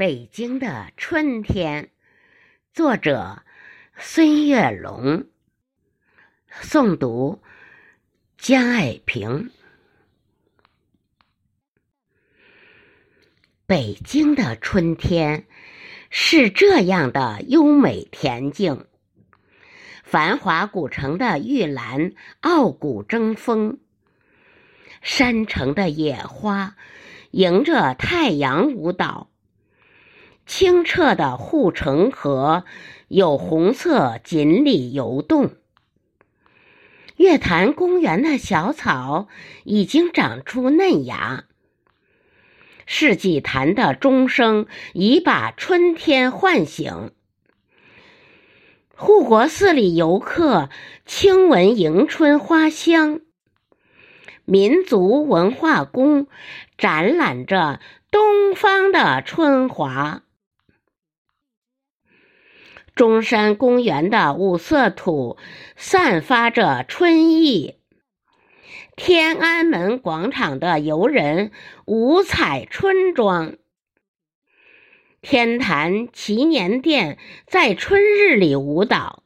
北京的春天，作者孙月龙。诵读江爱萍。北京的春天是这样的优美恬静，繁华古城的玉兰傲骨争锋，山城的野花迎着太阳舞蹈。清澈的护城河有红色锦鲤游动。月坛公园的小草已经长出嫩芽。世纪坛的钟声已把春天唤醒。护国寺里游客轻闻迎春花香。民族文化宫展览着东方的春华。中山公园的五色土散发着春意，天安门广场的游人五彩春装，天坛祈年殿在春日里舞蹈，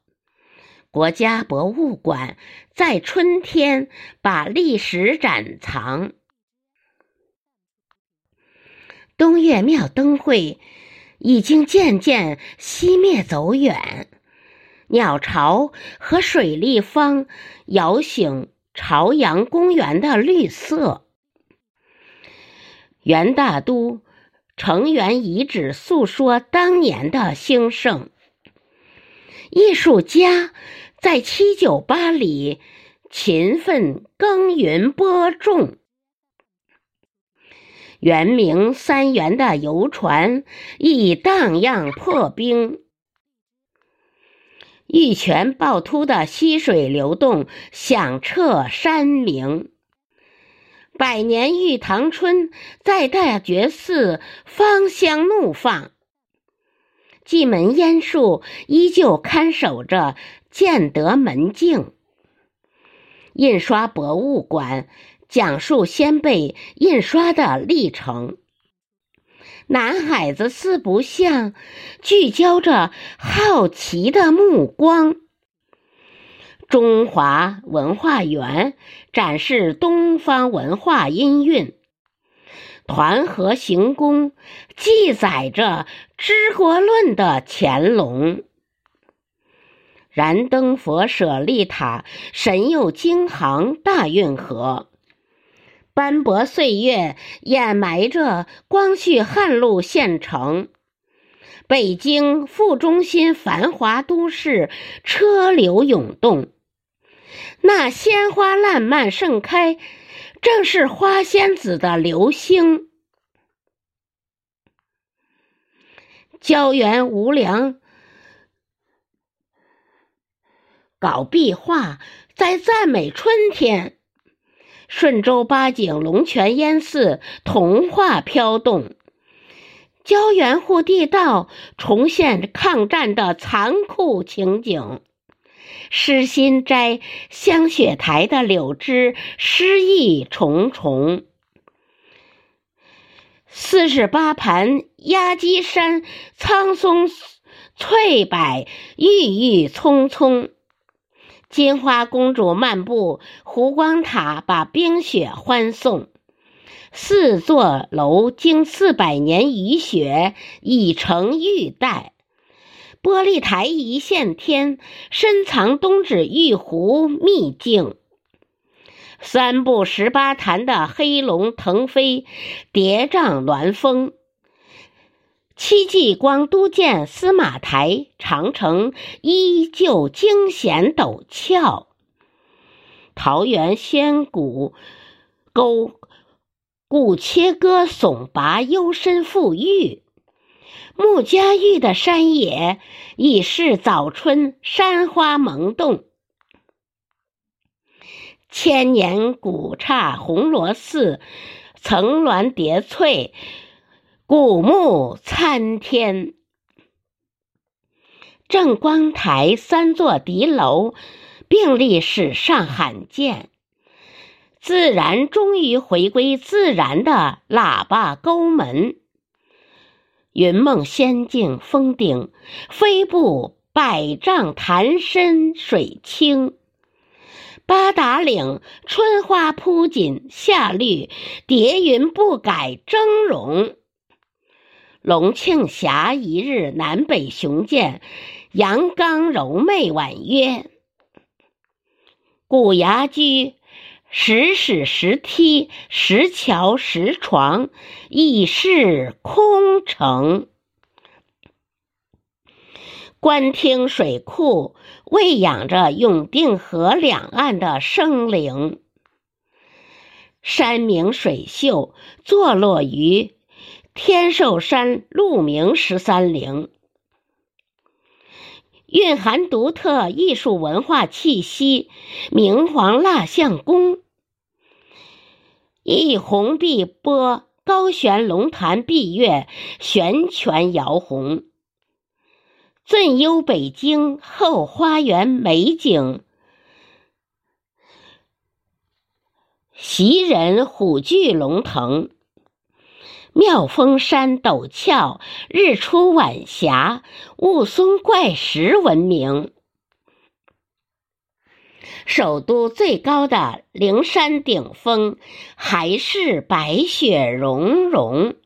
国家博物馆在春天把历史展藏，东岳庙灯会。已经渐渐熄灭走远，鸟巢和水立方摇醒朝阳公园的绿色。元大都城垣遗址诉说当年的兴盛，艺术家在七九八里勤奋耕耘播种。圆明三元的游船已荡漾破冰，玉泉趵突的溪水流动响彻山明。百年玉堂春在大觉寺芳香怒放，蓟门烟树依旧看守着建德门径。印刷博物馆。讲述先辈印刷的历程。男孩子四不像，聚焦着好奇的目光。中华文化园展示东方文化音韵。团河行宫记载着治国论的乾隆。燃灯佛舍利塔神佑京杭大运河。斑驳岁月掩埋着光绪汉路县城，北京副中心繁华都市，车流涌动。那鲜花烂漫盛开，正是花仙子的流星。胶原无良搞壁画，在赞美春天。顺州八景龙泉烟寺童话飘动，胶原户地道重现抗战的残酷情景。诗心斋香雪台的柳枝诗意重重。四十八盘压鸡山苍松翠柏郁郁葱葱。金花公主漫步湖光塔，把冰雪欢送。四座楼经四百年雨雪，已成玉带。玻璃台一线天，深藏东指玉壶秘境。三步十八潭的黑龙腾飞，叠嶂峦峰。戚继光督建司马台，长城依旧惊险陡峭。桃源仙谷沟古切割耸拔，幽深富郁。穆家峪的山野已是早春，山花萌动。千年古刹红螺寺，层峦叠翠。古木参天，正光台三座敌楼并立，史上罕见。自然终于回归自然的喇叭沟门，云梦仙境峰顶，飞步百丈潭深水清。八达岭春花铺锦，夏绿叠云不改峥嵘。龙庆峡一日南北雄健，阳刚柔媚婉约。古崖居，石室石梯，石桥石床，已是空城。官厅水库喂养着永定河两岸的生灵。山明水秀，坐落于天寿山鹿鸣十三陵，蕴含独特艺术文化气息。明皇蜡像宫，一红碧波，高悬龙潭碧月，悬泉摇红。镇幽北京后花园美景，袭人虎踞龙腾，妙峰山陡峭，日出晚霞，雾凇怪石闻名。首都最高的灵山顶峰，还是白雪融融。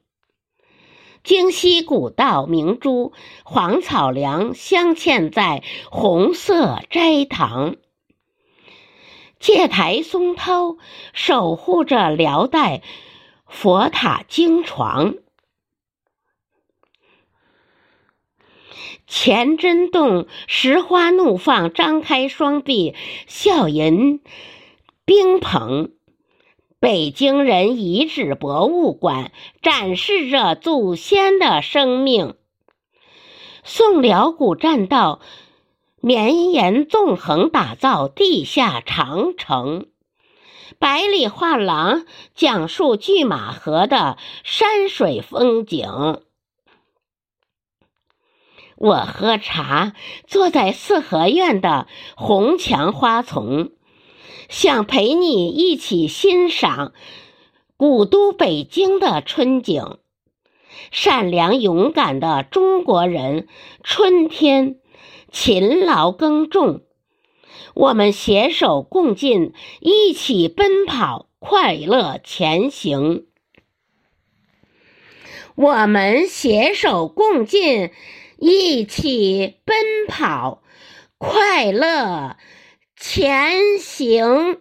京西古道明珠，黄草梁镶嵌在红色斋堂。戒台松涛守护着辽代佛塔经床。乾真洞石花怒放，张开双臂，笑吟冰棚。北京人遗址博物馆展示着祖先的生命。宋辽古栈道绵延纵横，打造地下长城。百里画廊讲述拒马河的山水风景。我喝茶，坐在四合院的红墙花丛。想陪你一起欣赏古都北京的春景，善良勇敢的中国人，春天勤劳耕种，我们携手共进，一起奔跑，快乐前行。我们携手共进，一起奔跑，快乐。前行。